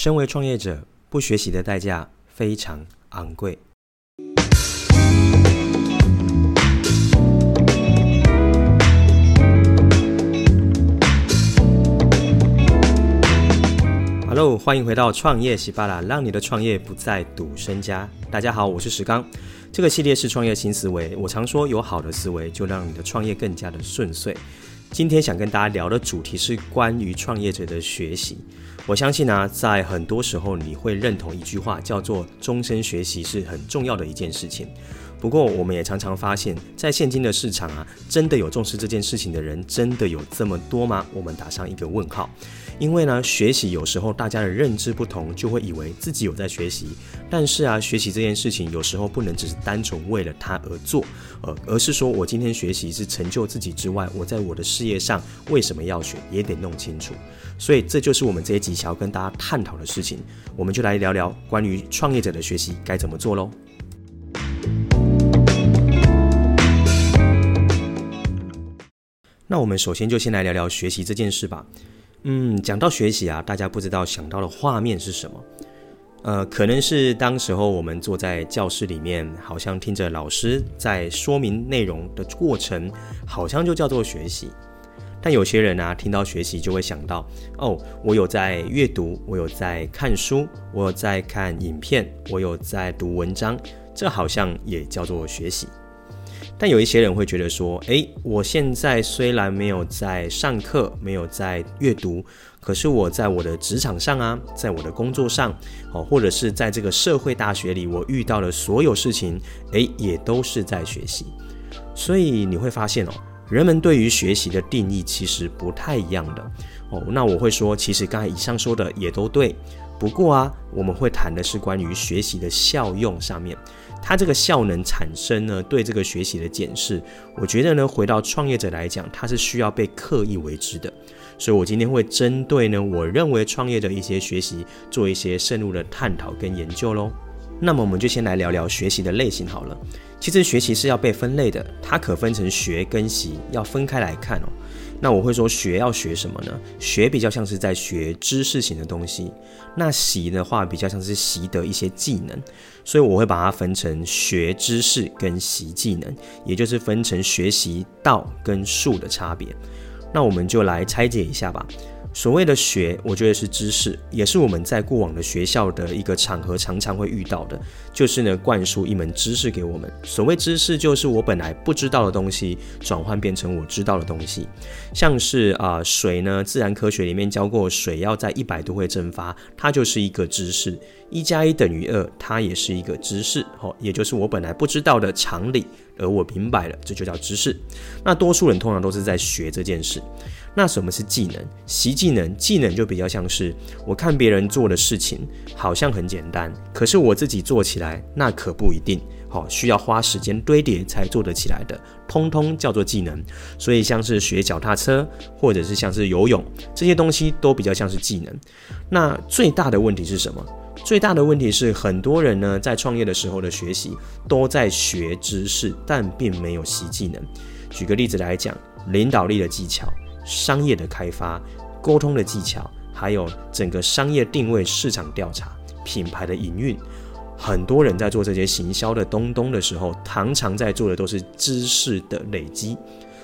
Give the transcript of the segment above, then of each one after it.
身为创业者，不学习的代价非常昂贵。Hello，欢迎回到创业喜巴拉，让你的创业不再赌身家。大家好，我是石刚。这个系列是创业新思维。我常说，有好的思维，就让你的创业更加的顺遂。今天想跟大家聊的主题是关于创业者的学习。我相信呢、在很多时候你会认同一句话，叫做“终身学习是很重要的一件事情”。不过，我们也常常发现，在现今的市场啊，真的有重视这件事情的人，真的有这么多吗？我们打上一个问号。因为呢，学习有时候大家的认知不同，就会以为自己有在学习。但是啊，学习这件事情有时候不能只是单纯为了它而做，呃，而是说我今天学习是成就自己之外，我在我的事业上为什么要学，也得弄清楚。所以这就是我们这一集想要跟大家探讨的事情。我们就来聊聊关于创业者的学习该怎么做喽。那我们首先就先来聊聊学习这件事吧。嗯，讲到学习啊，大家不知道想到的画面是什么？呃，可能是当时候我们坐在教室里面，好像听着老师在说明内容的过程，好像就叫做学习。但有些人啊，听到学习就会想到，哦，我有在阅读，我有在看书，我有在看影片，我有在读文章，这好像也叫做学习。但有一些人会觉得说，诶，我现在虽然没有在上课，没有在阅读，可是我在我的职场上啊，在我的工作上，哦，或者是在这个社会大学里，我遇到的所有事情，诶，也都是在学习。所以你会发现哦，人们对于学习的定义其实不太一样的哦。那我会说，其实刚才以上说的也都对。不过啊，我们会谈的是关于学习的效用上面，它这个效能产生呢，对这个学习的检视，我觉得呢，回到创业者来讲，它是需要被刻意为之的。所以我今天会针对呢，我认为创业的一些学习，做一些深入的探讨跟研究喽。那么我们就先来聊聊学习的类型好了。其实学习是要被分类的，它可分成学跟习，要分开来看哦。那我会说学要学什么呢？学比较像是在学知识型的东西，那习的话比较像是习得一些技能，所以我会把它分成学知识跟习技能，也就是分成学习道跟术的差别。那我们就来拆解一下吧。所谓的学，我觉得是知识，也是我们在过往的学校的一个场合常常会遇到的，就是呢，灌输一门知识给我们。所谓知识，就是我本来不知道的东西，转换变成我知道的东西。像是啊、水呢，自然科学里面教过，水要在一百度会蒸发，它就是一个知识。一加一等于二，它也是一个知识，哦，也就是我本来不知道的常理，而我明白了，这就叫知识。那多数人通常都是在学这件事。那什么是技能？习技能，技能就比较像是我看别人做的事情好像很简单，可是我自己做起来那可不一定。好，需要花时间堆叠才做得起来的，通通叫做技能。所以像是学脚踏车，或者是像是游泳这些东西，都比较像是技能。那最大的问题是什么？最大的问题是很多人呢在创业的时候的学习都在学知识，但并没有习技能。举个例子来讲，领导力的技巧。商业的开发、沟通的技巧，还有整个商业定位、市场调查、品牌的营运，很多人在做这些行销的东东的时候，常常在做的都是知识的累积，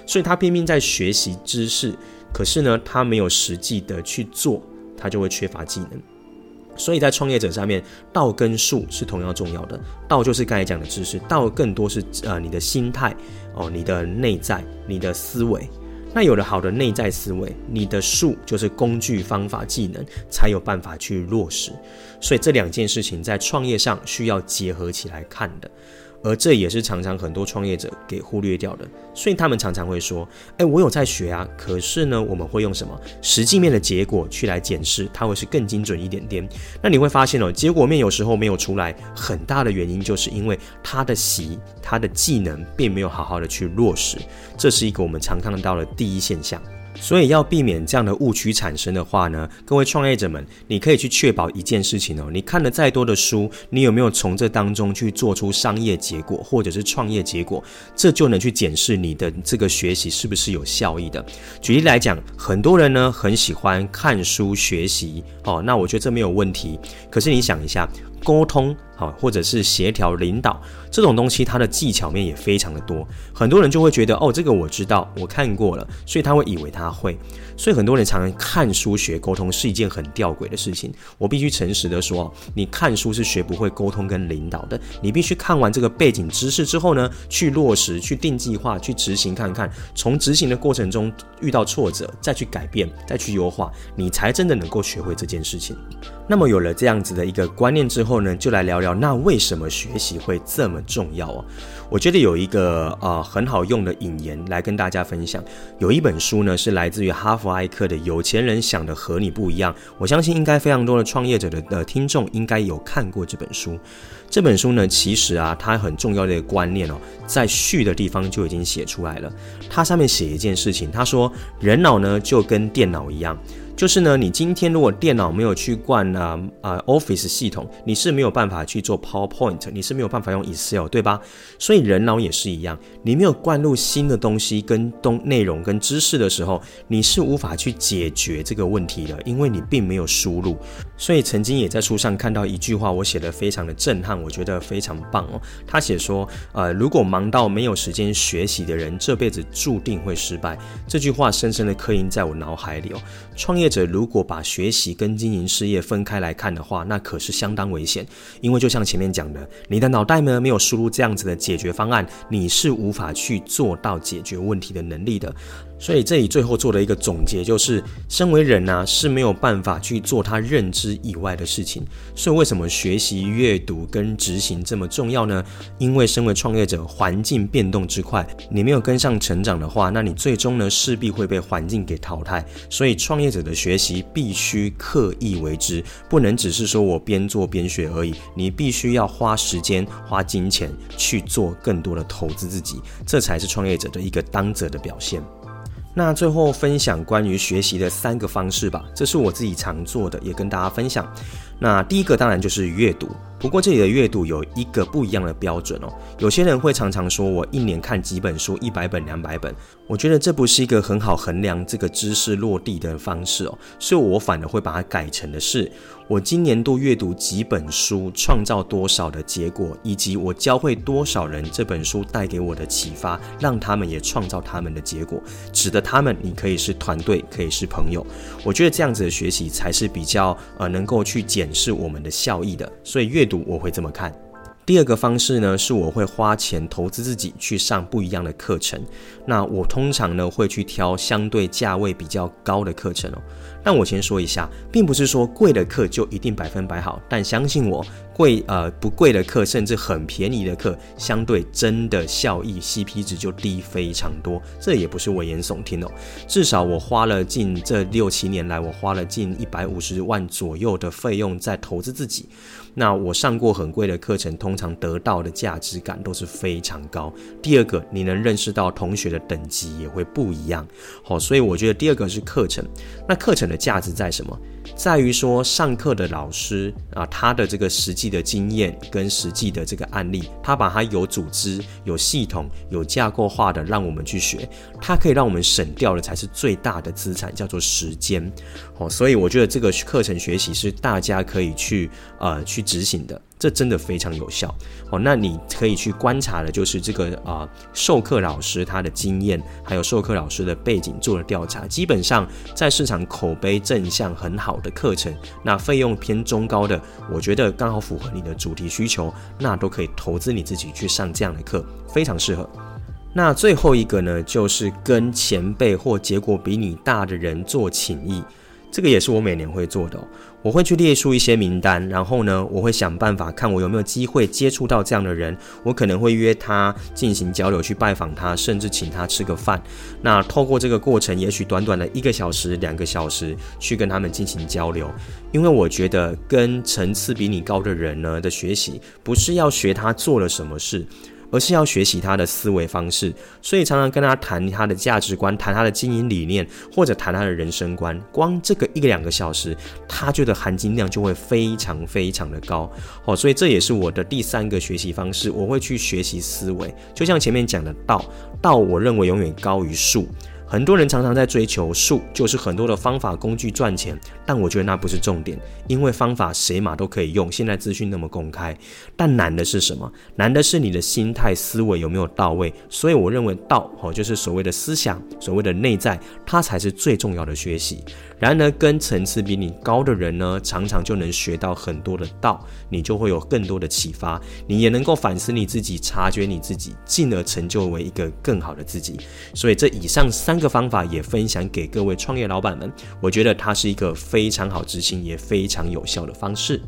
所以他拼命在学习知识，可是呢，他没有实际的去做，他就会缺乏技能。所以在创业者上面，道跟术是同样重要的。道就是刚才讲的知识，道更多是呃你的心态哦，你的内在，你的思维。那有了好的内在思维，你的术就是工具、方法、技能，才有办法去落实。所以这两件事情在创业上需要结合起来看的。而这也是常常很多创业者给忽略掉的，所以他们常常会说：“哎，我有在学啊，可是呢，我们会用什么实际面的结果去来检视，它会是更精准一点点。”那你会发现哦，结果面有时候没有出来，很大的原因就是因为他的习、他的技能并没有好好的去落实，这是一个我们常看到的第一现象。所以要避免这样的误区产生的话呢，各位创业者们，你可以去确保一件事情哦，你看了再多的书，你有没有从这当中去做出商业结果或者是创业结果，这就能去检视你的这个学习是不是有效益的。举例来讲，很多人呢很喜欢看书学习哦，那我觉得这没有问题。可是你想一下，沟通。好，或者是协调领导这种东西，它的技巧面也非常的多。很多人就会觉得，哦，这个我知道，我看过了，所以他会以为他会。所以很多人常常看书学沟通是一件很吊诡的事情。我必须诚实的说，你看书是学不会沟通跟领导的。你必须看完这个背景知识之后呢，去落实、去定计划、去执行看看。从执行的过程中遇到挫折，再去改变、再去优化，你才真的能够学会这件事情。那么有了这样子的一个观念之后后呢，就来聊聊那为什么学习会这么重要哦？我觉得有一个呃很好用的引言来跟大家分享。有一本书呢是来自于哈佛艾克的《有钱人想的和你不一样》，我相信应该非常多的创业者的的听众应该有看过这本书。这本书呢其实啊它很重要的一个观念哦，在序的地方就已经写出来了。它上面写一件事情，他说人脑呢就跟电脑一样。就是呢，你今天如果电脑没有去灌啊啊 Office 系统，你是没有办法去做 PowerPoint，你是没有办法用 Excel，对吧？所以人脑也是一样，你没有灌入新的东西跟东内容跟知识的时候，你是无法去解决这个问题的，因为你并没有输入。所以曾经也在书上看到一句话，我写得非常的震撼，我觉得非常棒哦。他写说，呃，如果忙到没有时间学习的人，这辈子注定会失败。这句话深深的刻印在我脑海里哦。创业者如果把学习跟经营事业分开来看的话，那可是相当危险。因为就像前面讲的，你的脑袋呢没有输入这样子的解决方案，你是无法去做到解决问题的能力的。所以这里最后做的一个总结就是，身为人呢、是没有办法去做他认知以外的事情。所以为什么学习、阅读跟执行这么重要呢？因为身为创业者，环境变动之快，你没有跟上成长的话，那你最终呢势必会被环境给淘汰。所以创业者的学习必须刻意为之，不能只是说我边做边学而已。你必须要花时间、花金钱去做更多的投资自己，这才是创业者的一个当责的表现。那最后分享关于学习的三个方式吧，这是我自己常做的，也跟大家分享。那第一个当然就是阅读。不过这里的阅读有一个不一样的标准哦。有些人会常常说，我一年看几本书，一百本、两百本。我觉得这不是一个很好衡量这个知识落地的方式哦。所以我反而会把它改成的是，我今年度阅读几本书，创造多少的结果，以及我教会多少人这本书带给我的启发，让他们也创造他们的结果。指的他们，你可以是团队，可以是朋友。我觉得这样子的学习才是比较呃能够去检视我们的效益的。所以阅读。我会这么看。第二个方式呢，是我会花钱投资自己去上不一样的课程。那我通常呢会去挑相对价位比较高的课程哦。但我先说一下，并不是说贵的课就一定百分百好，但相信我。贵呃不贵的课，甚至很便宜的课，相对真的效益 CP 值就低非常多。这也不是危言耸听哦，至少我花了近这六七年来，我花了近一百五十万左右的费用在投资自己。那我上过很贵的课程，通常得到的价值感都是非常高。第二个，你能认识到同学的等级也会不一样。好，所以我觉得第二个是课程。那课程的价值在什么？在于说上课的老师啊，他的这个时间的经验跟实际的这个案例，他把它有组织、有系统、有架构化的让我们去学，它可以让我们省掉的才是最大的资产，叫做时间。哦，所以我觉得这个课程学习是大家可以去呃去执行的。这真的非常有效哦。那你可以去观察的，就是这个啊、授课老师他的经验，还有授课老师的背景做了调查。基本上在市场口碑正向很好的课程，那费用偏中高的，我觉得刚好符合你的主题需求，那都可以投资你自己去上这样的课，非常适合。那最后一个呢，就是跟前辈或结果比你大的人做请益。这个也是我每年会做的，我会去列出一些名单，然后呢，我会想办法看我有没有机会接触到这样的人，我可能会约他进行交流，去拜访他，甚至请他吃个饭。那透过这个过程，也许短短的一个小时、两个小时，去跟他们进行交流，因为我觉得跟层次比你高的人呢的学习，不是要学他做了什么事。而是要学习他的思维方式。所以常常跟他谈他的价值观，谈他的经营理念，或者谈他的人生观。光这个一两个小时，他觉得含金量就会非常非常的高。哦，所以这也是我的第三个学习方式，我会去学习思维。就像前面讲的道，道我认为永远高于术。很多人常常在追求术，就是很多的方法工具赚钱，但我觉得那不是重点，因为方法谁嘛都可以用。现在资讯那么公开，但难的是什么？难的是你的心态思维有没有到位。所以我认为道哦，就是所谓的思想，所谓的内在，它才是最重要的学习。然而，跟层次比你高的人呢，常常就能学到很多的道，你就会有更多的启发，你也能够反思你自己，察觉你自己，进而成就为一个更好的自己。所以，这以上三三个方法也分享给各位创业老板们，我觉得它是一个非常好执行也非常有效的方式。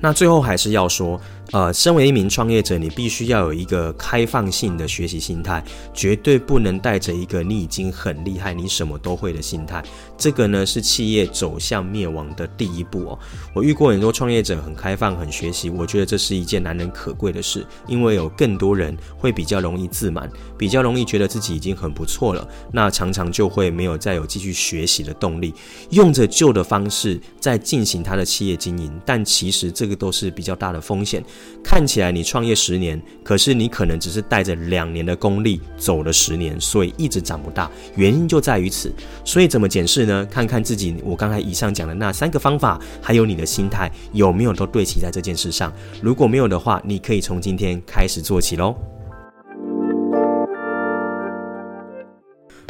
那最后还是要说。呃，身为一名创业者，你必须要有一个开放性的学习心态，绝对不能带着一个你已经很厉害、你什么都会的心态。这个呢，是企业走向灭亡的第一步哦。我遇过很多创业者很开放、很学习，我觉得这是一件难能可贵的事，因为有更多人会比较容易自满，比较容易觉得自己已经很不错了，那常常就会没有再有继续学习的动力，用着旧的方式在进行他的企业经营，但其实这个都是比较大的风险。看起来你创业十年，可是你可能只是带着两年的功力走了十年，所以一直长不大。原因就在于此。所以怎么检视呢？看看自己，我刚才以上讲的那三个方法，还有你的心态有没有都对齐在这件事上。如果没有的话，你可以从今天开始做起喽。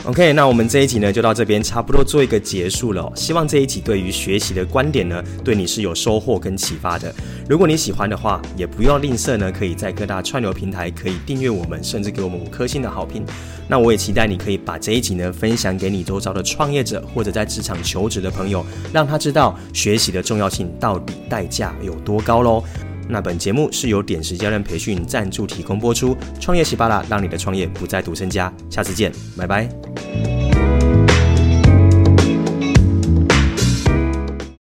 OK，那我们这一集呢，就到这边差不多做一个结束了。希望这一集对于学习的观点呢，对你是有收获跟启发的。如果你喜欢的话，也不要吝啬呢，可以在各大串流平台可以订阅我们，甚至给我们五颗星的好评。那我也期待你可以把这一集呢分享给你周遭的创业者或者在职场求职的朋友，让他知道学习的重要性到底代价有多高喽。那本节目是由点石教练培训赞助提供播出，创业喜巴拉，让你的创业不再独身家。下次见，拜拜。